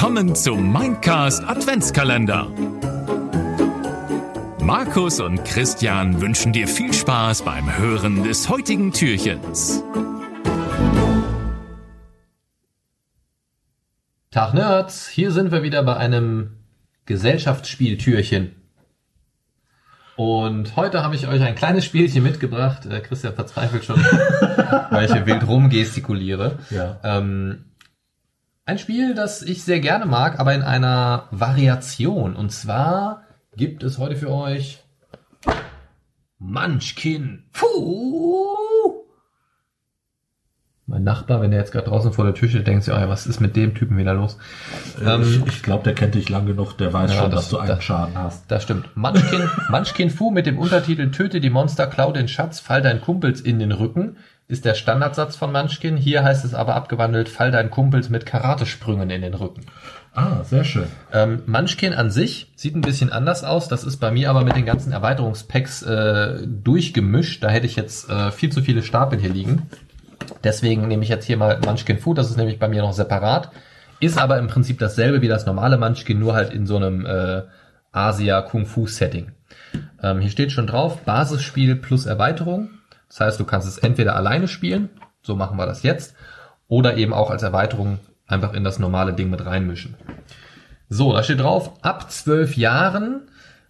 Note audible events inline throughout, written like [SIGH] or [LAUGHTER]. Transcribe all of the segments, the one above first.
willkommen zum Mindcast Adventskalender. Markus und Christian wünschen dir viel Spaß beim Hören des heutigen Türchens. Tag Nerds, hier sind wir wieder bei einem Gesellschaftsspieltürchen. Und heute habe ich euch ein kleines Spielchen mitgebracht. Äh, Christian verzweifelt schon, [LAUGHS] weil ich hier wild rumgestikuliere. Ja. Ähm, ein Spiel, das ich sehr gerne mag, aber in einer Variation. Und zwar gibt es heute für euch Munchkin. Puh. Mein Nachbar, wenn der jetzt gerade draußen vor der Tür steht, denkt sich, oh ja, was ist mit dem Typen wieder los? Ähm, ich ich glaube, der kennt dich lang genug, der weiß Ja, schon, das- dass du einen das- Schaden hast. Das stimmt. Munchkin, [LAUGHS] Munchkin Fu mit dem Untertitel Töte die Monster, klau den Schatz, fall deinen Kumpels in den Rücken ist der Standardsatz von Munchkin. Hier heißt es aber abgewandelt, fall deinen Kumpels mit Karatesprüngen in den Rücken. Ah, sehr schön. Ähm, Munchkin an sich sieht ein bisschen anders aus. Das ist bei mir aber mit den ganzen Erweiterungspacks äh, durchgemischt. Da hätte ich jetzt äh, viel zu viele Stapel hier liegen. Deswegen nehme ich jetzt hier mal Munchkin Fu. Das ist nämlich bei mir noch separat. Ist aber im Prinzip dasselbe wie das normale Munchkin, nur halt in so einem äh, Asia Kung Fu Setting. Ähm, hier steht schon drauf, Basisspiel plus Erweiterung. Das heißt, du kannst es entweder alleine spielen, so machen wir das jetzt, oder eben auch als Erweiterung einfach in das normale Ding mit reinmischen. So, da steht drauf, ab zwölf Jahren.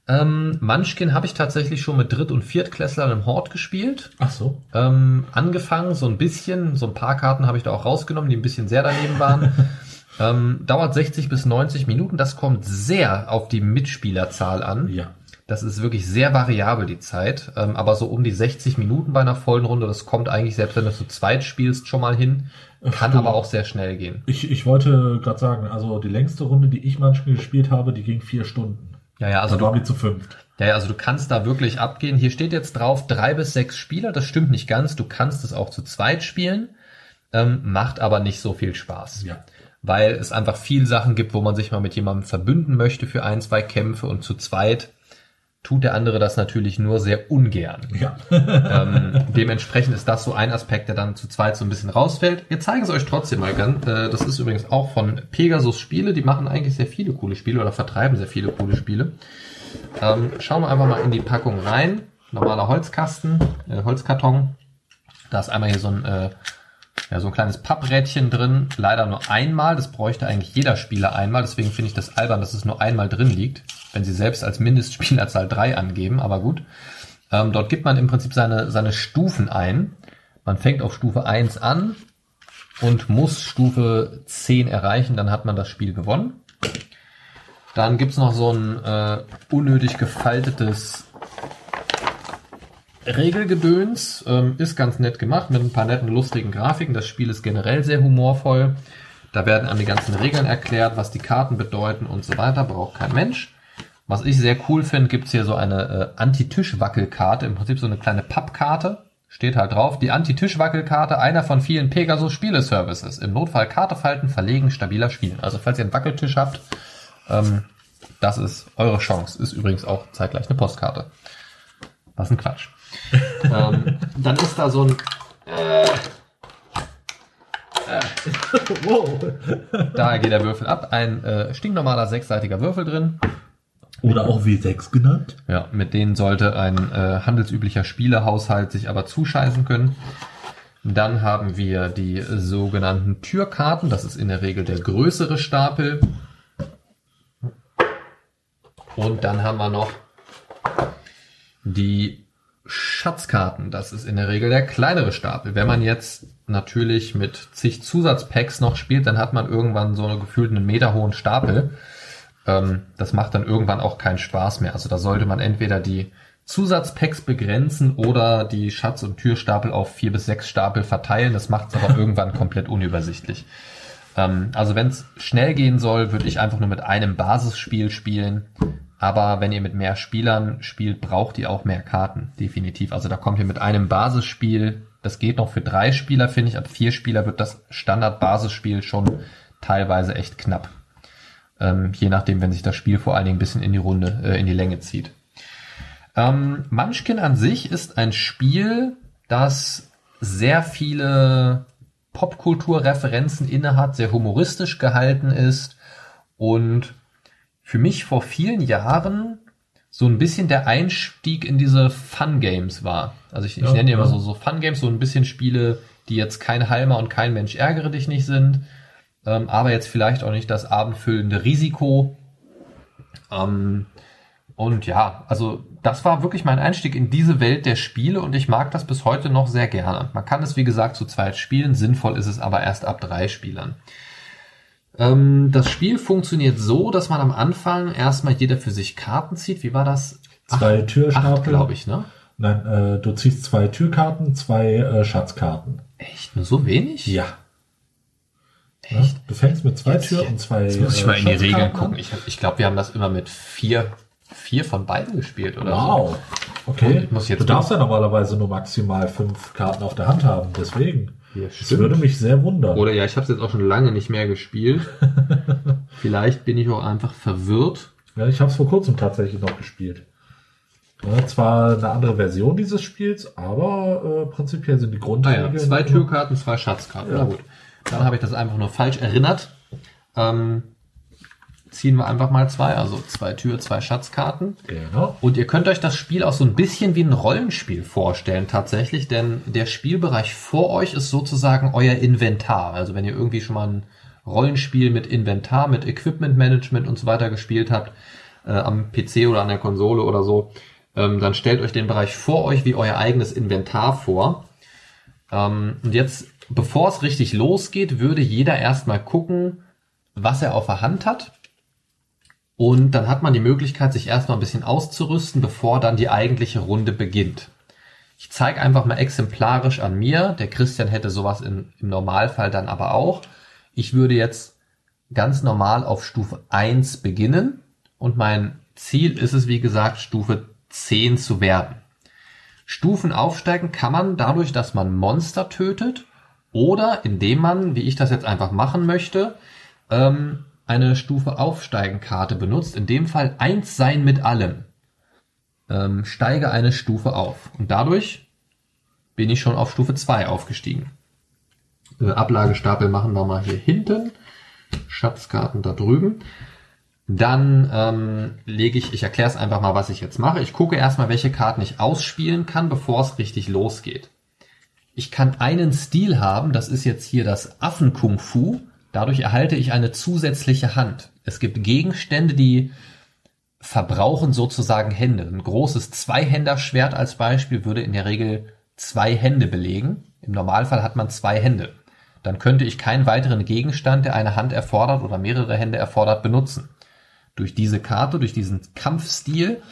Ähm, Munchkin habe ich tatsächlich schon mit Dritt- und Viertklässlern im Hort gespielt. Ach so. Ähm, angefangen, so ein bisschen, so ein paar Karten habe ich da auch rausgenommen, die ein bisschen sehr daneben waren. [LAUGHS] ähm, dauert 60 bis 90 Minuten. Das kommt sehr auf die Mitspielerzahl an. Ja. Das ist wirklich sehr variabel, die Zeit. Ähm, aber so um die 60 Minuten bei einer vollen Runde, das kommt eigentlich, selbst wenn du zu zweit spielst, schon mal hin. Kann du- aber auch sehr schnell gehen. Ich, ich wollte gerade sagen, also die längste Runde, die ich manchmal gespielt habe, die ging vier Stunden. Ja, ja, also du, waren wir zu fünft. ja, ja, also du kannst da wirklich abgehen. Hier steht jetzt drauf, drei bis sechs Spieler. Das stimmt nicht ganz. Du kannst es auch zu zweit spielen. Ähm, macht aber nicht so viel Spaß. Ja. Weil es einfach viel Sachen gibt, wo man sich mal mit jemandem verbünden möchte für ein, zwei Kämpfe und zu zweit tut der andere das natürlich nur sehr ungern. Ja. ähm, dementsprechend ist das so ein Aspekt, der dann zu zweit so ein bisschen rausfällt. Wir zeigen es euch trotzdem mal ganz. Äh, das ist übrigens auch von Pegasus Spiele. Die machen eigentlich sehr viele coole Spiele oder vertreiben sehr viele coole Spiele. Ähm, schauen wir einfach mal in die Packung rein. Normaler Holzkasten, äh, Holzkarton. Da ist einmal hier so ein, äh, ja, so ein kleines Papprädchen drin. Leider nur einmal. Das bräuchte eigentlich jeder Spieler einmal. Deswegen finde ich das albern, dass es nur einmal drin liegt. Wenn sie selbst als Mindestspielerzahl drei angeben. Aber gut. Ähm, dort gibt man im Prinzip seine, seine Stufen ein. Man fängt auf Stufe 1 an und muss Stufe 10 erreichen, dann hat man das Spiel gewonnen. Dann gibt's noch so ein äh, unnötig gefaltetes Regelgedöns. Ähm, ist ganz nett gemacht mit ein paar netten, lustigen Grafiken. Das Spiel ist generell sehr humorvoll. Da werden an die ganzen Regeln erklärt, was die Karten bedeuten und so weiter. Braucht kein Mensch. Was ich sehr cool finde, gibt's hier so eine äh, Anti-Tisch-Wackelkarte, im Prinzip so eine kleine Pappkarte. Steht halt drauf, die Anti-Tisch-Wackelkarte, einer von vielen Pegasus-Spieleservices. Im Notfall Karte falten, verlegen, stabiler spielen. Also falls ihr einen Wackeltisch habt, ähm, das ist eure Chance. Ist übrigens auch zeitgleich eine Postkarte. Was ein Quatsch. [LAUGHS] ähm, dann ist da so ein, [LAUGHS] wow. da geht der Würfel ab, ein äh, stinknormaler sechsseitiger Würfel drin. Oder auch W6 genannt. Ja, mit denen sollte ein äh, handelsüblicher Spielerhaushalt sich aber zuscheißen können. Dann haben wir die sogenannten Türkarten. Das ist in der Regel der größere Stapel. Und dann haben wir noch die Schatzkarten. Das ist in der Regel der kleinere Stapel. Wenn man jetzt natürlich mit zig Zusatzpacks noch spielt, dann hat man irgendwann so einen Meter hohen Stapel. Ähm, das macht dann irgendwann auch keinen Spaß mehr. Also da sollte man entweder die Zusatzpacks begrenzen oder die Schatz- und Türstapel auf vier bis sechs Stapel verteilen. Das macht es aber [LAUGHS] irgendwann komplett unübersichtlich. Ähm, also wenn es schnell gehen soll, würde ich einfach nur mit einem Basisspiel spielen. Aber wenn ihr mit mehr Spielern spielt, braucht ihr auch mehr Karten, definitiv. Also da kommt ihr mit einem Basisspiel, das geht noch für drei Spieler, finde ich. Ab vier Spieler wird das Standard-Basisspiel schon teilweise echt knapp. Ähm, je nachdem, wenn sich das Spiel vor allen Dingen ein bisschen in die Runde, äh, in die Länge zieht. Ähm, Munchkin an sich ist ein Spiel, das sehr viele Popkulturreferenzen innehat, sehr humoristisch gehalten ist und für mich vor vielen Jahren so ein bisschen der Einstieg in diese Fun Games war. Also ich, ich Ja, nenne die immer ja. so, so Fun Games, so ein bisschen Spiele, die jetzt kein Halmer und kein Mensch ärgere dich nicht sind, ähm, aber jetzt vielleicht auch nicht das abendfüllende Risiko. Ähm, und ja, also das war wirklich mein Einstieg in diese Welt der Spiele und ich mag das bis heute noch sehr gerne. Man kann es wie gesagt zu zweit spielen, sinnvoll ist es aber erst ab drei Spielern. Ähm, das Spiel funktioniert so, dass man am Anfang erstmal jeder für sich Karten zieht. Wie war das? Zwei Acht, Türstapel. glaube ich, ne? Nein, äh, du ziehst zwei Türkarten, zwei äh, Schatzkarten. Echt? Nur so wenig? Ja. Echt? Du fängst mit zwei Türen und zwei Jetzt muss ich mal in die Regeln gucken. Ich, ich glaube, wir haben das immer mit vier, vier von beiden gespielt oder so. Wow. Okay. Ich muss jetzt du darfst ja normalerweise nur maximal fünf Karten auf der Hand haben. Deswegen. Ja, Das würde mich sehr wundern. Oder ja, ich habe es jetzt auch schon lange nicht mehr gespielt. [LAUGHS] Vielleicht bin ich auch einfach verwirrt. Ja, ich habe es vor kurzem tatsächlich noch gespielt. Ja, zwar eine andere Version dieses Spiels, aber äh, prinzipiell sind die Ah Grundregeln. ja, zwei Türkarten, zwei Schatzkarten. Ja. Na gut. Dann habe ich das einfach nur falsch erinnert. Ähm, ziehen wir einfach mal zwei, also zwei Tür, zwei Schatzkarten. Genau. Und ihr könnt euch das Spiel auch so ein bisschen wie ein Rollenspiel vorstellen tatsächlich, denn der Spielbereich vor euch ist sozusagen euer Inventar. Also wenn ihr irgendwie schon mal ein Rollenspiel mit Inventar, mit Equipment Management und so weiter gespielt habt, äh, am PC oder an der Konsole oder so, ähm, dann stellt euch den Bereich vor euch wie euer eigenes Inventar vor. Ähm, und jetzt, bevor es richtig losgeht, würde jeder erstmal gucken, was er auf der Hand hat. Und dann hat man die Möglichkeit, sich erstmal ein bisschen auszurüsten, bevor dann die eigentliche Runde beginnt. Ich zeige einfach mal exemplarisch an mir. Der Christian hätte sowas in, im Normalfall dann aber auch. Ich würde jetzt ganz normal auf Stufe 1 beginnen und mein Ziel ist es, wie gesagt, Stufe 10 zu werden. Stufen aufsteigen kann man dadurch, dass man Monster tötet oder indem man, wie ich das jetzt einfach machen möchte, ähm, eine Stufe aufsteigen Karte benutzt. In dem Fall eins sein mit allem. Ähm, steige eine Stufe auf. Und dadurch bin ich schon auf Stufe 2 aufgestiegen. Äh, Ablagestapel machen wir mal hier hinten. Schatzkarten da drüben. Dann ähm, lege ich, ich erkläre es einfach mal, was ich jetzt mache. Ich gucke erstmal, welche Karten ich ausspielen kann, bevor es richtig losgeht. Ich kann einen Stil haben, das ist jetzt hier das Affen-Kung-Fu. Dadurch erhalte ich eine zusätzliche Hand. Es gibt Gegenstände, die verbrauchen sozusagen Hände. Ein großes Zweihänderschwert als Beispiel würde in der Regel zwei Hände belegen. Im Normalfall hat man zwei Hände. Dann könnte ich keinen weiteren Gegenstand, der eine Hand erfordert oder mehrere Hände erfordert, benutzen. Durch diese Karte, durch diesen Kampfstil,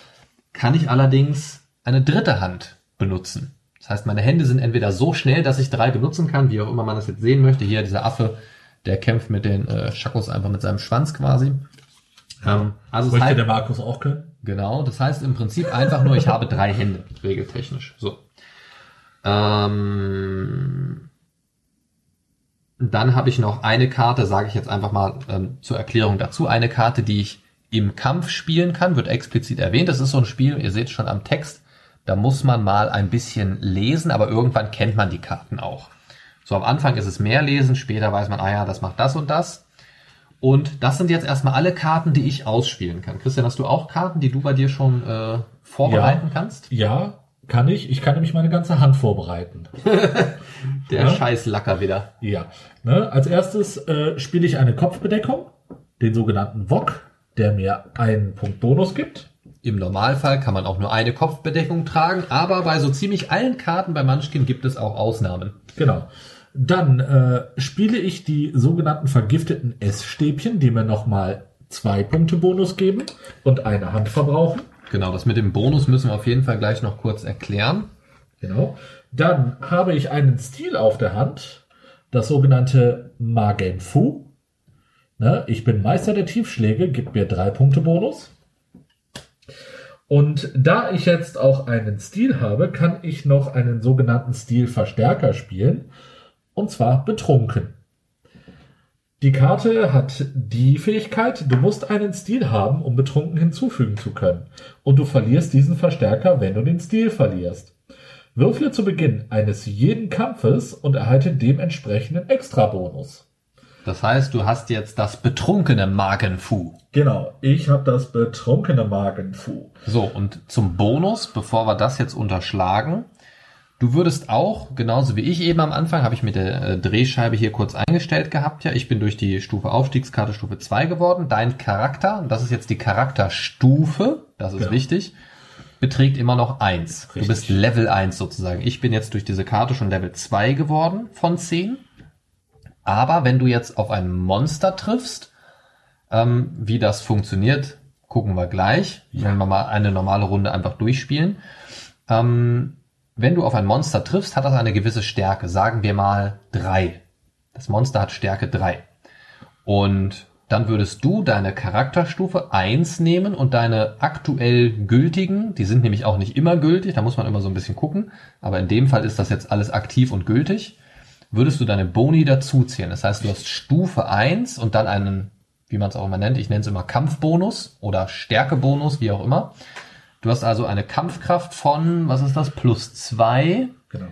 kann ich allerdings eine dritte Hand benutzen. Das heißt, meine Hände sind entweder so schnell, dass ich drei benutzen kann, wie auch immer man das jetzt sehen möchte. Hier dieser Affe, der kämpft mit den äh, Schakos einfach mit seinem Schwanz quasi. Ähm, also Möchte heißt, der Markus auch können? Genau, das heißt im Prinzip einfach nur, ich habe drei Hände, regeltechnisch. So. Ähm, dann habe ich noch eine Karte, sage ich jetzt einfach mal ähm, zur Erklärung dazu, eine Karte, die ich im Kampf spielen kann, wird explizit erwähnt. Das ist so ein Spiel, ihr seht schon am Text, da muss man mal ein bisschen lesen, aber irgendwann kennt man die Karten auch. So am Anfang ist es mehr lesen, später weiß man, ah ja, das macht das und das. Und das sind jetzt erstmal alle Karten, die ich ausspielen kann. Christian, hast du auch Karten, die du bei dir schon äh, vorbereiten Ja. kannst? Ja, kann ich. Ich kann nämlich meine ganze Hand vorbereiten. [LAUGHS] Der Ja. Scheißlacker wieder. Ja. Ne? Als erstes äh, spiele ich eine Kopfbedeckung, den sogenannten Wok, der mir einen Punkt Bonus gibt. Im Normalfall kann man auch nur eine Kopfbedeckung tragen, aber bei so ziemlich allen Karten bei Munchkin gibt es auch Ausnahmen. Genau. Dann äh, spiele ich die sogenannten vergifteten Essstäbchen, die mir nochmal zwei Punkte Bonus geben und eine Hand verbrauchen. Genau, das mit dem Bonus müssen wir auf jeden Fall gleich noch kurz erklären. Genau. Dann habe ich einen Stil auf der Hand, das sogenannte Magen Fu. Ne, ich bin Meister der Tiefschläge, gibt mir drei Punkte Bonus. Und da ich jetzt auch einen Stil habe, kann ich noch einen sogenannten Stilverstärker spielen. Und zwar betrunken. Die Karte hat die Fähigkeit, du musst einen Stil haben, um betrunken hinzufügen zu können. Und du verlierst diesen Verstärker, wenn du den Stil verlierst. Würfle zu Beginn eines jeden Kampfes und erhalte dementsprechenden Extrabonus. Das heißt, du hast jetzt das betrunkene Magenfu. Genau, ich habe das betrunkene Magenfu. So, und zum Bonus, bevor wir das jetzt unterschlagen, du würdest auch, genauso wie ich eben am Anfang, habe ich mit der äh, Drehscheibe hier kurz eingestellt gehabt, ja, ich bin durch die Stufe Aufstiegskarte Stufe 2 geworden. Dein Charakter, und das ist jetzt die Charakterstufe, das ist Genau. wichtig, beträgt immer noch 1. Du bist Level 1 sozusagen. Ich bin jetzt durch diese Karte schon Level 2 geworden von 10. Aber wenn du jetzt auf ein Monster triffst, ähm, wie das funktioniert, gucken wir gleich. Wenn wir mal eine normale Runde einfach durchspielen. Ähm, wenn du auf ein Monster triffst, hat das eine gewisse Stärke. Sagen wir mal drei. Das Monster hat Stärke drei. Und dann würdest du deine Charakterstufe eins nehmen und deine aktuell gültigen, die sind nämlich auch nicht immer gültig, da muss man immer so ein bisschen gucken, aber in dem Fall ist das jetzt alles aktiv und gültig, würdest du deine Boni dazuzählen. Das heißt, du hast Stufe eins und dann einen, wie man es auch immer nennt, ich nenne es immer Kampfbonus oder Stärkebonus, wie auch immer. Du hast also eine Kampfkraft von, was ist das, plus zwei, Genau.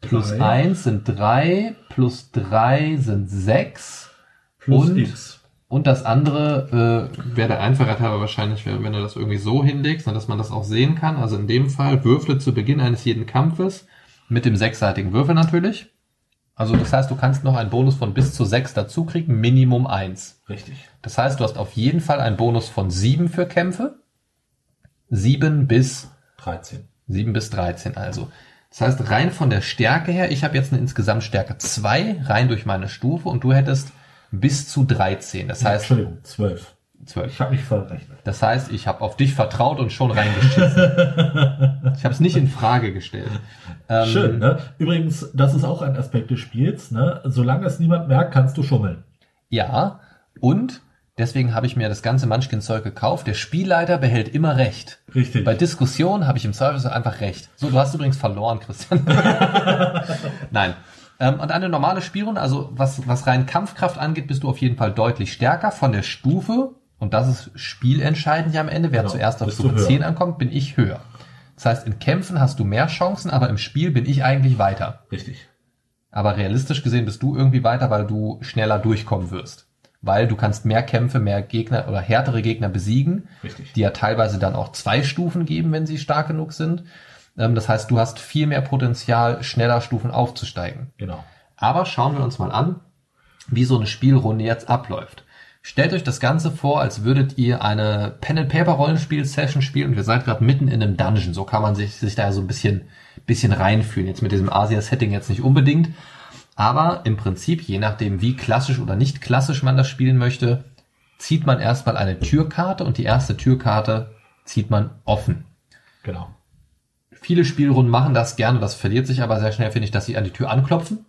plus Drei eins sind drei, plus drei sind sechs. plus und- X. Und das andere äh, wäre der Einfachheit halber wahrscheinlich, wenn du das irgendwie so hinlegst, dass man das auch sehen kann. Also in dem Fall würfle zu Beginn eines jeden Kampfes mit dem sechsseitigen Würfel natürlich. Also das heißt, du kannst noch einen Bonus von bis zu sechs dazu kriegen, Minimum eins. Richtig. Das heißt, du hast auf jeden Fall einen Bonus von sieben für Kämpfe. Sieben bis 13. 7 bis 13 also. Das heißt, rein von der Stärke her, ich habe jetzt eine insgesamt Stärke 2, rein durch meine Stufe und du hättest bis zu 13. Das heißt, Entschuldigung, 12. 12. Ich habe mich verrechnet. Das heißt, ich habe auf dich vertraut und schon reingeschissen. [LAUGHS] ich habe es nicht in Frage gestellt. Ähm, Schön, ne? Übrigens, das ist auch ein Aspekt des Spiels, ne? Solange es niemand merkt, kannst du schummeln. Ja, und deswegen habe ich mir das ganze Munchkin-Zeug gekauft. Der Spielleiter behält immer recht. Richtig. Bei Diskussionen habe ich im Service einfach recht. So, du hast übrigens verloren, Christian. [LAUGHS] Nein. Ähm, und eine normale Spielrunde, also was, was rein Kampfkraft angeht, bist du auf jeden Fall deutlich stärker von der Stufe. Und das ist spielentscheidend ja am Ende. Wer Genau, zuerst auf Stufe höher. 10 ankommt, bin ich höher. Das heißt, in Kämpfen hast du mehr Chancen, aber im Spiel bin ich eigentlich weiter. Richtig. Aber realistisch gesehen bist du irgendwie weiter, weil du schneller durchkommen wirst. Weil du kannst mehr Kämpfe, mehr Gegner oder härtere Gegner besiegen, Richtig. die ja teilweise dann auch zwei Stufen geben, wenn sie stark genug sind. Ähm, Das heißt, du hast viel mehr Potenzial, schneller Stufen aufzusteigen. Genau. Aber schauen wir uns mal an, wie so eine Spielrunde jetzt abläuft. Stellt euch das Ganze vor, als würdet ihr eine Pen-and-Paper-Rollenspiel-Session spielen und ihr seid gerade mitten in einem Dungeon. So kann man sich, sich da so ein bisschen, bisschen reinfühlen. Jetzt mit diesem Asia-Setting jetzt nicht unbedingt. Aber im Prinzip, je nachdem, wie klassisch oder nicht klassisch man das spielen möchte, zieht man erstmal eine Türkarte und die erste Türkarte zieht man offen. Genau. Viele Spielrunden machen das gerne, das verliert sich aber sehr schnell, finde ich, dass sie an die Tür anklopfen.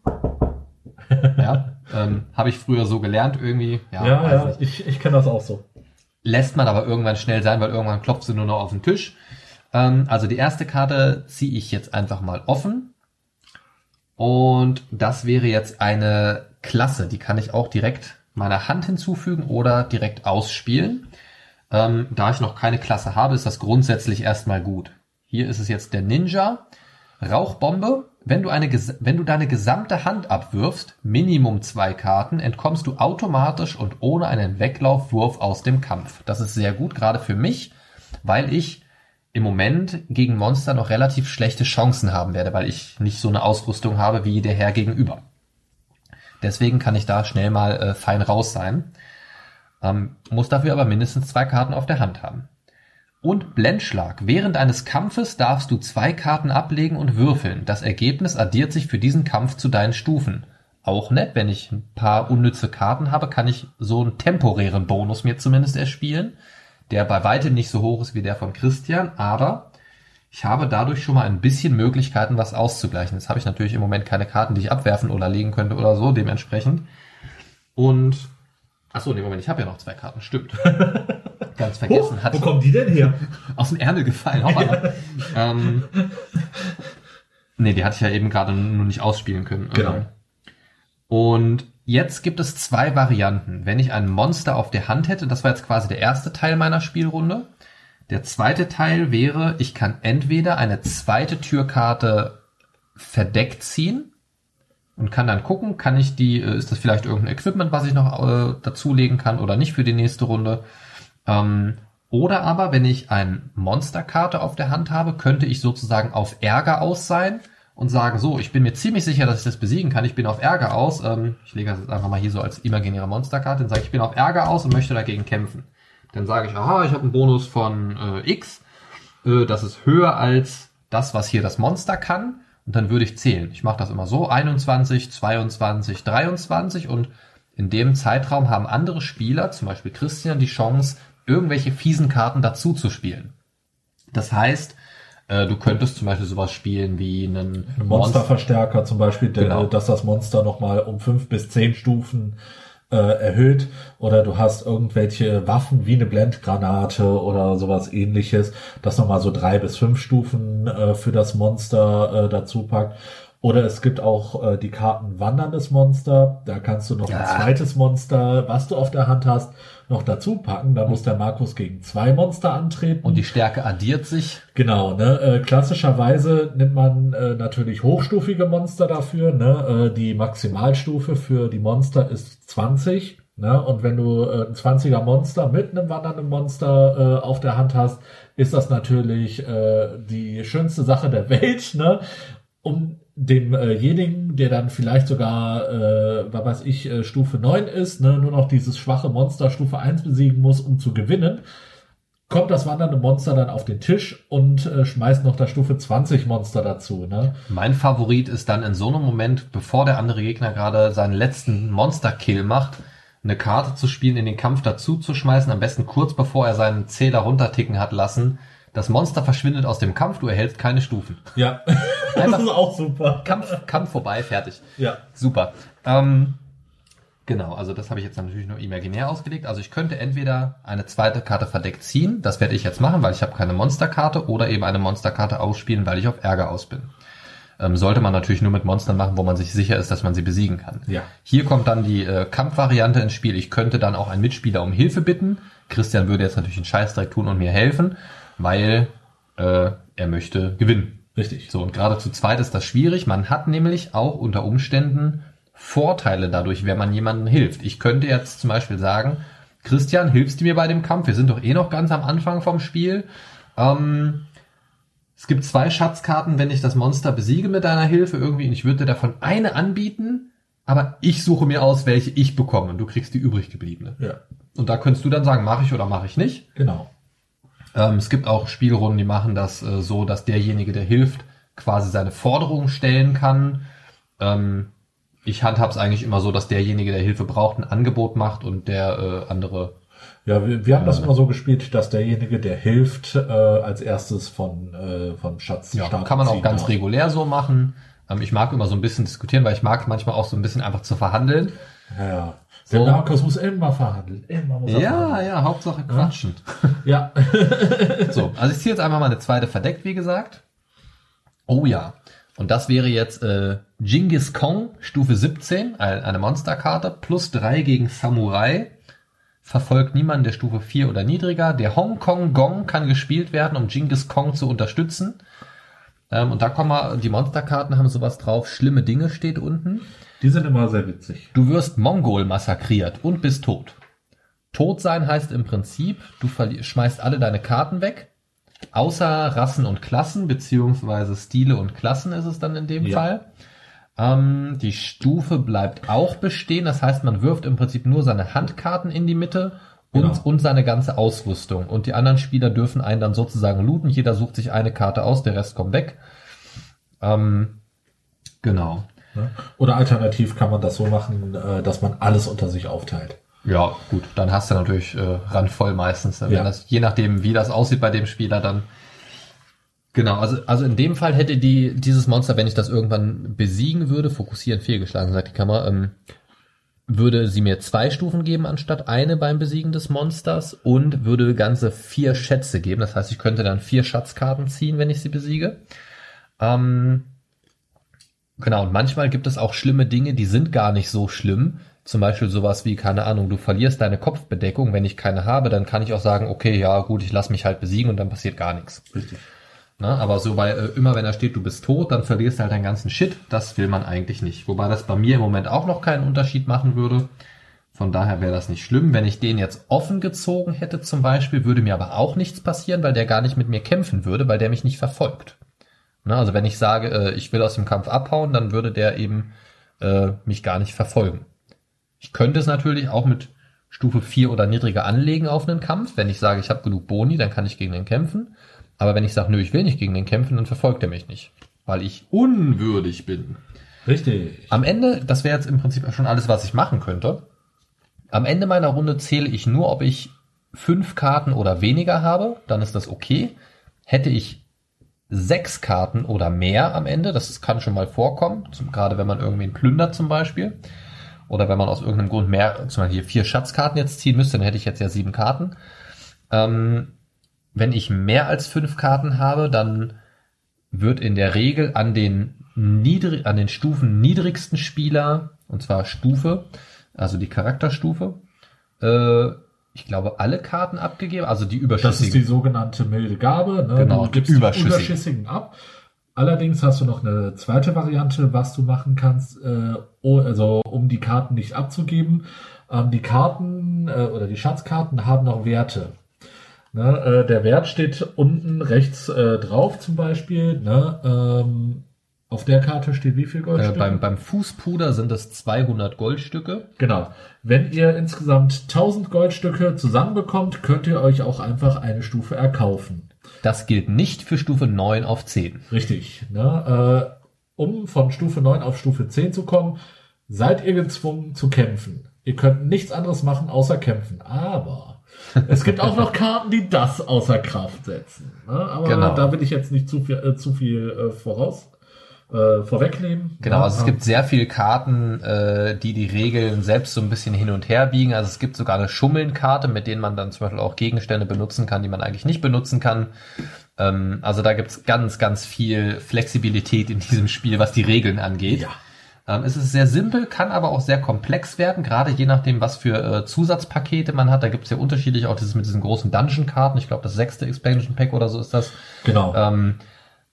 [LAUGHS] ja, ähm, habe ich früher so gelernt irgendwie. Ja, Ja, ja, ich, ich kenne das auch so. Lässt man aber irgendwann schnell sein, weil irgendwann klopft sie nur noch auf den Tisch. Ähm, also die erste Karte ziehe ich jetzt einfach mal offen. Und das wäre jetzt eine Klasse, die kann ich auch direkt meiner Hand hinzufügen oder direkt ausspielen. Ähm, da ich noch keine Klasse habe, ist das grundsätzlich erstmal gut. Hier ist es jetzt der Ninja. Rauchbombe. Wenn du, eine, wenn du deine gesamte Hand abwirfst, Minimum zwei Karten, entkommst du automatisch und ohne einen Weglaufwurf aus dem Kampf. Das ist sehr gut, gerade für mich, weil ich im Moment gegen Monster noch relativ schlechte Chancen haben werde, weil ich nicht so eine Ausrüstung habe wie der Herr gegenüber. Deswegen kann ich da schnell mal äh, fein raus sein. Ähm, muss dafür aber mindestens zwei Karten auf der Hand haben. Und Blendschlag. Während eines Kampfes darfst du zwei Karten ablegen und würfeln. Das Ergebnis addiert sich für diesen Kampf zu deinen Stufen. Auch nett, wenn ich ein paar unnütze Karten habe, kann ich so einen temporären Bonus mir zumindest erspielen, der bei weitem nicht so hoch ist wie der von Christian, aber ich habe dadurch schon mal ein bisschen Möglichkeiten, was auszugleichen. Jetzt habe ich natürlich im Moment keine Karten, die ich abwerfen oder legen könnte oder so, dementsprechend. Und, ach so, nee, Moment, ich habe ja noch zwei Karten, stimmt. [LAUGHS] Ganz vergessen. Huch, Hat wo kommen die denn her? [LAUGHS] aus dem Ärmel gefallen. Hoppala. [LAUGHS] ähm, nee, die hatte ich ja eben gerade nur nicht ausspielen können. Genau. Ähm, Und jetzt gibt es zwei Varianten. Wenn ich ein Monster auf der Hand hätte, das war jetzt quasi der erste Teil meiner Spielrunde. Der zweite Teil wäre, ich kann entweder eine zweite Türkarte verdeckt ziehen und kann dann gucken, kann ich die, äh, ist das vielleicht irgendein Equipment, was ich noch äh, dazulegen kann oder nicht für die nächste Runde. Ähm, oder aber, wenn ich eine Monsterkarte auf der Hand habe, könnte ich sozusagen auf Ärger aus sein und sagen, so, ich bin mir ziemlich sicher, dass ich das besiegen kann. Ich bin auf Ärger aus. Ähm, ich lege das jetzt einfach mal hier so als imaginäre Monsterkarte. Dann sage ich, ich bin auf Ärger aus und möchte dagegen kämpfen. Dann sage ich, aha, ich habe einen Bonus von äh, X. Äh, das ist höher als das, was hier das Monster kann. Und dann würde ich zählen. Ich mache das immer so, 21, 22, 23 und in dem Zeitraum haben andere Spieler, zum Beispiel Christian, die Chance, irgendwelche fiesen Karten dazu zu spielen. Das heißt, äh, du könntest zum Beispiel sowas spielen wie einen Ein Monsterverstärker zum Beispiel, der, Genau. dass das Monster nochmal um fünf bis zehn Stufen äh, erhöht. Oder du hast irgendwelche Waffen wie eine Blendgranate oder sowas ähnliches, das nochmal so drei bis fünf Stufen äh, für das Monster äh, dazu packt. Oder es gibt auch äh, die Karten Wanderndes Monster. Da kannst du noch ein Ja. zweites Monster, was du auf der Hand hast, noch dazu packen. Da muss der Markus gegen zwei Monster antreten. und die Stärke addiert sich. Genau, ne? Äh, klassischerweise nimmt man äh, natürlich hochstufige Monster dafür. Ne? Äh, die Maximalstufe für die Monster ist 20. Ne? Und wenn du äh, ein 20er Monster mit einem wandernden Monster äh, auf der Hand hast, ist das natürlich äh, die schönste Sache der [LAUGHS] Welt. Ne? Um demjenigen, der dann vielleicht sogar, äh, was weiß ich, äh, Stufe 9 ist, ne? nur noch dieses schwache Monster Stufe 1 besiegen muss, um zu gewinnen kommt das wandernde Monster dann auf den Tisch und äh, schmeißt noch das Stufe 20 Monster dazu. Ne? Mein Favorit ist dann in so einem Moment, bevor der andere Gegner gerade seinen letzten Monster-Kill macht, eine Karte zu spielen, in den Kampf dazu zu schmeißen, am besten kurz bevor er seinen Zähler runterticken hat lassen. Das Monster verschwindet aus dem Kampf, du erhältst keine Stufen. Ja, [LAUGHS] das Einfach- ist auch super. Kampf, Kampf vorbei, fertig. Ja, Super. Ähm, genau, also das habe ich jetzt natürlich nur imaginär ausgelegt. Also ich könnte entweder eine zweite Karte verdeckt ziehen, das werde ich jetzt machen, weil ich habe keine Monsterkarte, oder eben eine Monsterkarte ausspielen, weil ich auf Ärger aus bin. Ähm, sollte man natürlich nur mit Monstern machen, wo man sich sicher ist, dass man sie besiegen kann. Ja. Hier kommt dann die äh, Kampfvariante ins Spiel. Ich könnte dann auch einen Mitspieler um Hilfe bitten. Christian würde jetzt natürlich einen Scheißdreck tun und mir helfen, weil äh, er möchte gewinnen. richtig. So, und gerade zu zweit ist das schwierig. Man hat nämlich auch unter Umständen Vorteile dadurch, wenn man jemandem hilft. Ich könnte jetzt zum Beispiel sagen, Christian, hilfst du mir bei dem Kampf? Wir sind doch eh noch ganz am Anfang vom Spiel. Ähm, es gibt zwei Schatzkarten, wenn ich das Monster besiege mit deiner Hilfe irgendwie. Und ich würde dir davon eine anbieten, aber ich suche mir aus, welche ich bekomme. Und du kriegst die übrig gebliebene. Ja, Und da könntest du dann sagen, mache ich oder mache ich nicht. genau. Ähm, es gibt auch Spielrunden, die machen das äh, so, dass derjenige, der hilft, quasi seine Forderung stellen kann. Ähm, ich handhab's eigentlich immer so, dass derjenige, der Hilfe braucht, ein Angebot macht und der äh, andere. Ja, wir, wir haben das immer so gespielt, dass derjenige, der hilft, äh, als erstes von, äh, vom Schatz Ja, kann man auch ganz darf. regulär so machen. Ähm, ich mag immer so ein bisschen diskutieren, weil ich mag manchmal auch so ein bisschen einfach zu verhandeln. Ja, ja. So. Der Markus muss immer verhandeln. Immer muss er Ja, verhandeln. ja, Hauptsache quatschen. Ja. [LAUGHS] [LAUGHS] So, also ich ziehe jetzt einmal mal eine zweite verdeckt, wie gesagt. Oh ja. Und das wäre jetzt äh, Genghis Kong, Stufe 17, ein- eine Monsterkarte, plus drei gegen Samurai. Verfolgt niemand der Stufe 4 oder niedriger. Der Hong Kong Gong kann gespielt werden, um Genghis Kong zu unterstützen. Ähm, und da kommen wir, die Monsterkarten haben sowas drauf. Schlimme Dinge steht unten. Die sind immer sehr witzig. Du wirst Mongol massakriert und bist tot. Tot sein heißt im Prinzip, du schmeißt alle deine Karten weg, außer Rassen und Klassen, beziehungsweise Stile und Klassen ist es dann in dem Ja. Fall. Ähm, die Stufe bleibt auch bestehen, das heißt, man wirft im Prinzip nur seine Handkarten in die Mitte und, Genau. und seine ganze Ausrüstung. Und die anderen Spieler dürfen einen dann sozusagen looten, jeder sucht sich eine Karte aus, der Rest kommt weg. Ähm, genau. Ne? Oder alternativ kann man das so machen, äh, dass man alles unter sich aufteilt. Ja, gut, dann hast du natürlich äh, randvoll meistens. ne? Ja. das, je nachdem, wie das aussieht bei dem Spieler, dann. Genau, also, also in dem Fall hätte die, dieses Monster, wenn ich das irgendwann besiegen würde, fokussieren, fehlgeschlagen, sagt die Kamera, ähm, würde sie mir zwei Stufen geben anstatt eine beim Besiegen des Monsters und würde ganze vier Schätze geben. Das heißt, ich könnte dann vier Schatzkarten ziehen, wenn ich sie besiege. Ähm, genau, und manchmal gibt es auch schlimme Dinge, die sind gar nicht so schlimm. Zum Beispiel sowas wie, keine Ahnung, du verlierst deine Kopfbedeckung. Wenn ich keine habe, dann kann ich auch sagen, okay, ja gut, ich lasse mich halt besiegen und dann passiert gar nichts. Richtig. Ne? Aber so bei, äh, immer wenn da steht, du bist tot, dann verlierst du halt deinen ganzen Shit. Das will man eigentlich nicht. Wobei das bei mir im Moment auch noch keinen Unterschied machen würde. Von daher wäre das nicht schlimm. Wenn ich den jetzt offen gezogen hätte zum Beispiel, würde mir aber auch nichts passieren, weil der gar nicht mit mir kämpfen würde, weil der mich nicht verfolgt. Ne? Also wenn ich sage, äh, ich will aus dem Kampf abhauen, dann würde der eben äh, mich gar nicht verfolgen. Ich könnte es natürlich auch mit Stufe 4 oder niedriger anlegen auf einen Kampf. Wenn ich sage, ich habe genug Boni, dann kann ich gegen den kämpfen. Aber wenn ich sage, nö, ich will nicht gegen den kämpfen, dann verfolgt er mich nicht. Weil ich unwürdig bin. Richtig. Am Ende, das wäre jetzt im Prinzip schon alles, was ich machen könnte. Am Ende meiner Runde zähle ich nur, ob ich fünf Karten oder weniger habe, dann ist das okay. Hätte ich sechs Karten oder mehr am Ende, das kann schon mal vorkommen, zum, gerade wenn man irgendwen plündert zum Beispiel, oder wenn man aus irgendeinem Grund mehr, zum Beispiel hier vier Schatzkarten jetzt ziehen müsste, dann hätte ich jetzt ja sieben Karten. Ähm, wenn ich mehr als fünf Karten habe, dann wird in der Regel an den niedrig, an den Stufen niedrigsten Spieler, und zwar Stufe, also die Charakterstufe, äh, ich glaube, alle Karten abgegeben, also die überschüssigen. Das ist die sogenannte milde Gabe. Ne? Genau, du gibst die überschüssigen. überschüssigen ab. Allerdings hast du noch eine zweite Variante, was du machen kannst, äh, oh, also um die Karten nicht abzugeben. Ähm, die Karten äh, oder die Schatzkarten haben noch Werte. Ne, äh, der Wert steht unten rechts äh, drauf zum Beispiel. Ne, ähm, auf der Karte steht wie viel äh, Goldstücke? beim, beim Fußpuder sind es 200 Goldstücke. Genau. Wenn ihr insgesamt 1000 Goldstücke zusammenbekommt, könnt ihr euch auch einfach eine Stufe erkaufen. Das gilt nicht für Stufe 9 auf 10. Richtig. Ne? Äh, um von Stufe 9 auf Stufe 10 zu kommen, seid ihr gezwungen zu kämpfen. Ihr könnt nichts anderes machen außer kämpfen. Aber [LAUGHS] es gibt auch noch Karten, die das außer Kraft setzen. Ne? Aber Genau. da will ich jetzt nicht zu viel, äh, zu viel äh, voraus äh, vorwegnehmen. Genau, Ja, also es ähm, gibt sehr viele Karten, äh, die die Regeln selbst so ein bisschen hin und her biegen. Also es gibt sogar eine Schummelnkarte, mit denen man dann zum Beispiel auch Gegenstände benutzen kann, die man eigentlich nicht benutzen kann. Ähm, also da gibt's ganz, ganz viel Flexibilität in diesem Spiel, was die Regeln angeht. Ja. Ähm, es ist sehr simpel, kann aber auch sehr komplex werden, gerade je nachdem, was für äh, Zusatzpakete man hat. Da gibt's ja unterschiedlich auch dieses mit diesen großen Dungeon-Karten. Ich glaube, das sechste Expansion Pack oder so ist das. Genau. Ähm,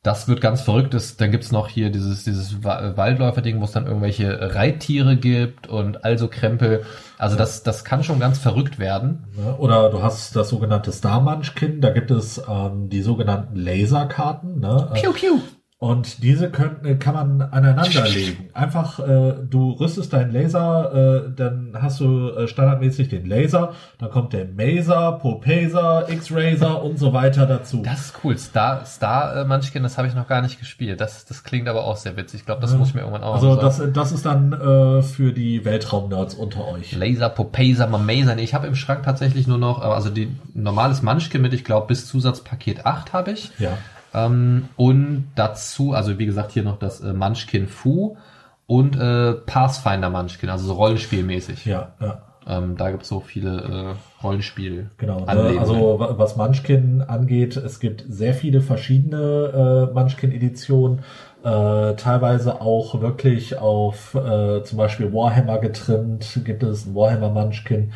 das wird ganz verrückt. Das, dann gibt's noch hier dieses, dieses Wa- Waldläufer-Ding, wo es dann irgendwelche Reittiere gibt und also Krempel. Also das, das kann schon ganz verrückt werden. Oder du hast das sogenannte Star Munchkin, da gibt es ähm, die sogenannten Laserkarten. Ne? Äh, piu. Und diese können, kann man aneinander [LAUGHS] legen. Einfach, äh, du rüstest deinen Laser, äh, dann hast du äh, standardmäßig den Laser, dann kommt der Maser, Popaser, X-Razer und so weiter dazu. Das ist cool. Star, Star äh, Munchkin, das habe ich noch gar nicht gespielt. Das, das klingt aber auch sehr witzig. Ich glaube, das muss ich mir irgendwann auch also mal das, das ist dann äh, für die Weltraum-Nerds unter euch. Laser, Popaser, Mamaser. Nee, ich habe im Schrank tatsächlich nur noch, äh, also die normales Munchkin mit, ich glaube, bis Zusatzpaket 8 habe ich. Ja. Ähm, und dazu, also wie gesagt, hier noch das äh, Munchkin Fu und äh, Pathfinder Munchkin, also so rollenspielmäßig. Ja, ja. Ähm, da gibt's so viele äh, Rollenspiel. Genau, ne? Also wa- was Munchkin angeht, es gibt sehr viele verschiedene äh, Munchkin-Editionen, äh, teilweise auch wirklich auf äh, zum Beispiel Warhammer getrimmt, gibt es ein Warhammer Munchkin,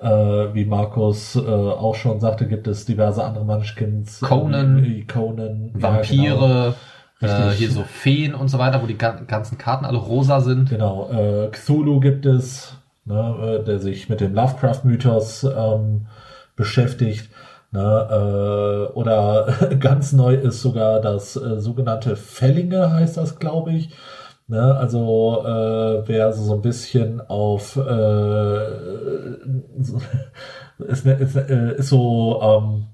äh, wie Markus äh, auch schon sagte, gibt es diverse andere Munchkins. Conan. äh, Conan, ja, genau. Vampire, äh, hier so Feen und so weiter, wo die ga- ganzen Karten alle rosa sind. Genau, äh, Cthulhu gibt es, ne, äh, der sich mit dem Lovecraft-Mythos ähm, beschäftigt. Ne, äh, oder [LAUGHS] ganz neu ist sogar das äh, sogenannte Fellinge, heißt das, glaube ich. Ne, also äh, wer so ein bisschen auf äh, so- [LAUGHS] ist, ist, äh, ist so ähm,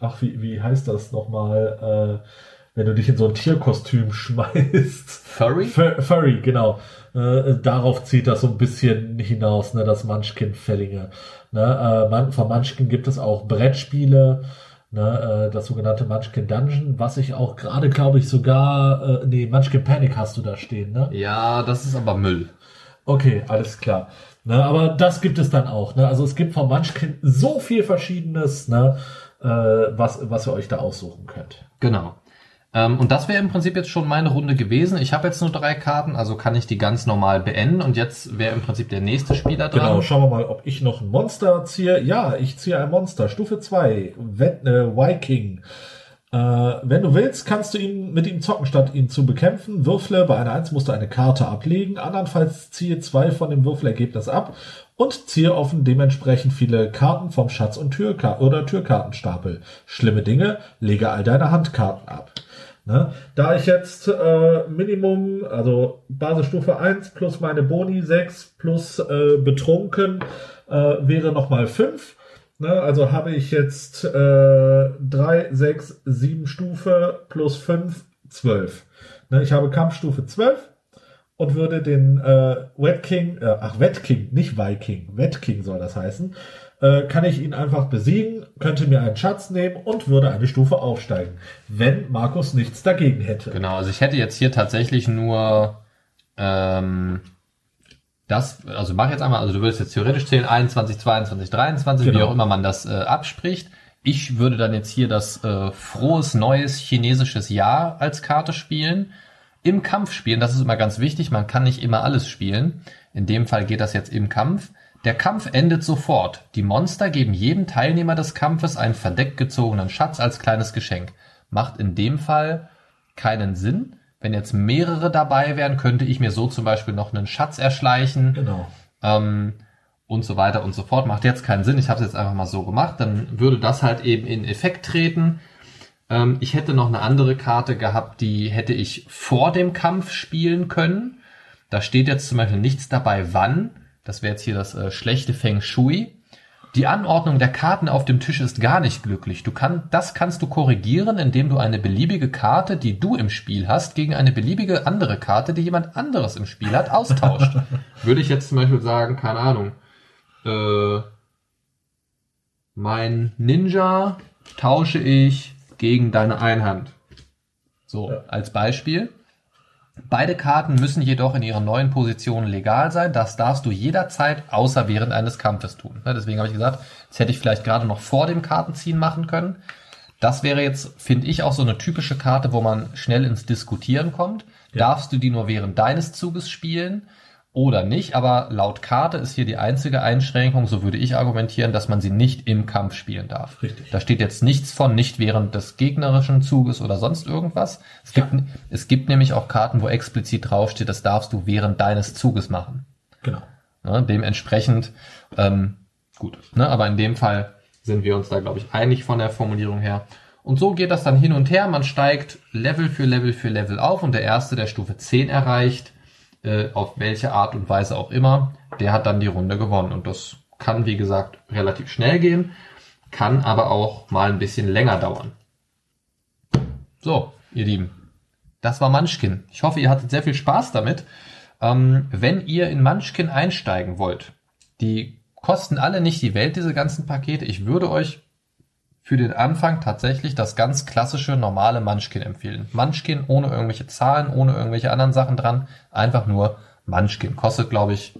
ach wie, wie heißt das nochmal äh, wenn du dich in so ein Tierkostüm [LAUGHS] schmeißt Furry? Fur Furry, genau. Äh, darauf zieht das so ein bisschen hinaus, ne, das Munchkin-Fellinge. Ne, äh, man, von Munchkin gibt es auch Brettspiele, ne, äh, das sogenannte Munchkin Dungeon, was ich auch gerade, glaube ich, sogar, äh, nee, Munchkin Panic hast du da stehen, ne? Ja, das ist aber Müll. Okay, alles klar. Ne, aber das gibt es dann auch. Ne? Also es gibt von Munchkin so viel Verschiedenes, ne, äh, was, was ihr euch da aussuchen könnt. Genau. Ähm, und das wäre im Prinzip jetzt schon meine Runde gewesen. Ich habe jetzt nur drei Karten, also kann ich die ganz normal beenden. Und jetzt wäre im Prinzip der nächste Spieler dran. Genau, schauen wir mal, ob ich noch ein Monster ziehe. Ja, ich ziehe ein Monster. Stufe 2, Wet- äh, Viking. Äh, wenn du willst, kannst du ihn mit ihm zocken, statt ihn zu bekämpfen. Würfle, bei einer 1 musst du eine Karte ablegen, andernfalls ziehe zwei von dem Würfelergebnis ab und ziehe offen dementsprechend viele Karten vom Schatz- und Türka oder Türkartenstapel. Schlimme Dinge, lege all deine Handkarten ab. Ne? Da ich jetzt äh, Minimum, also Basisstufe 1 plus meine Boni 6 plus äh, betrunken äh, wäre nochmal 5 Ne, also habe ich jetzt äh, 3, 6, 7 Stufe plus 5, 12. Ne, ich habe Kampfstufe 12 und würde den äh, Wet King, äh, ach Wet King, nicht Viking, Wet King soll das heißen, äh, kann ich ihn einfach besiegen, könnte mir einen Schatz nehmen und würde eine Stufe aufsteigen, wenn Markus nichts dagegen hätte. Genau, also ich hätte jetzt hier tatsächlich nur ähm, das, also mach jetzt einmal, also du würdest jetzt theoretisch zählen 21, 22, 23, genau. wie auch immer man das äh, abspricht. Ich würde dann jetzt hier das äh, frohes neues chinesisches Jahr als Karte spielen. Im Kampf spielen, das ist immer ganz wichtig, man kann nicht immer alles spielen. In dem Fall geht das jetzt im Kampf. Der Kampf endet sofort. Die Monster geben jedem Teilnehmer des Kampfes einen verdeckt gezogenen Schatz als kleines Geschenk. Macht in dem Fall keinen Sinn, wenn jetzt mehrere dabei wären, könnte ich mir so zum Beispiel noch einen Schatz erschleichen. Genau. Ähm, und so weiter und so fort. Macht jetzt keinen Sinn. Ich habe es jetzt einfach mal so gemacht. Dann würde das halt eben in Effekt treten. Ähm, ich hätte noch eine andere Karte gehabt, die hätte ich vor dem Kampf spielen können. Da steht jetzt zum Beispiel nichts dabei, wann. Das wäre jetzt hier das äh, schlechte Feng Shui. Die Anordnung der Karten auf dem Tisch ist gar nicht glücklich. Du kann, das kannst du korrigieren, indem du eine beliebige Karte, die du im Spiel hast, gegen eine beliebige andere Karte, die jemand anderes im Spiel hat, austauscht. [LAUGHS] Würde ich jetzt zum Beispiel sagen, keine Ahnung, äh, mein Ninja tausche ich gegen deine Einhand. So, ja. als Beispiel. Beide Karten müssen jedoch in ihren neuen Positionen legal sein. Das darfst du jederzeit außer während eines Kampfes tun. Deswegen habe ich gesagt, das hätte ich vielleicht gerade noch vor dem Kartenziehen machen können. Das wäre jetzt, finde ich, auch so eine typische Karte, wo man schnell ins Diskutieren kommt. Ja. Darfst du die nur während deines Zuges spielen? Oder nicht, aber laut Karte ist hier die einzige Einschränkung, so würde ich argumentieren, dass man sie nicht im Kampf spielen darf. Richtig. Da steht jetzt nichts von nicht während des gegnerischen Zuges oder sonst irgendwas. Es gibt, ja. es gibt nämlich auch Karten, wo explizit draufsteht, das darfst du während deines Zuges machen. Genau. Ne, dementsprechend, ähm, gut. Ne, aber in dem Fall sind wir uns da, glaube ich, einig von der Formulierung her. Und so geht das dann hin und her. Man steigt Level für Level für Level auf und der erste, der Stufe 10 erreicht, äh, auf welche Art und Weise auch immer, der hat dann die Runde gewonnen. Und das kann, wie gesagt, relativ schnell gehen, kann aber auch mal ein bisschen länger dauern. So, ihr Lieben, das war Munchkin. Ich hoffe, ihr hattet sehr viel Spaß damit. Ähm, wenn ihr in Munchkin einsteigen wollt, die kosten alle nicht die Welt, diese ganzen Pakete. Ich würde euch für den Anfang tatsächlich das ganz klassische normale Munchkin empfehlen. Munchkin ohne irgendwelche Zahlen, ohne irgendwelche anderen Sachen dran. Einfach nur Munchkin. Kostet, glaube ich,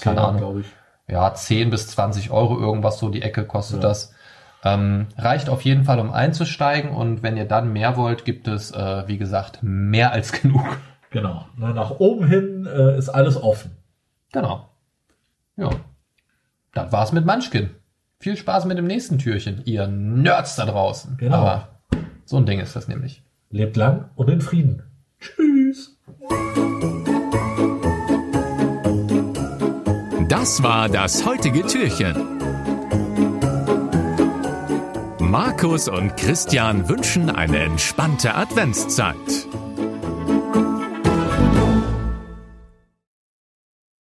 keine Ahnung. Glaube ich. Ja, 10 bis 20 Euro irgendwas so die Ecke kostet ja. das. Ähm, reicht auf jeden Fall, um einzusteigen und wenn ihr dann mehr wollt, gibt es, äh, wie gesagt, mehr als [LAUGHS] genug. Genau. Nach oben hin äh, ist alles offen. Genau. Ja. Das war's mit Munchkin. Viel Spaß mit dem nächsten Türchen, ihr Nerds da draußen. Genau. Aber so ein Ding ist das nämlich. Lebt lang und in Frieden. Tschüss. Das war das heutige Türchen. Markus und Christian wünschen eine entspannte Adventszeit.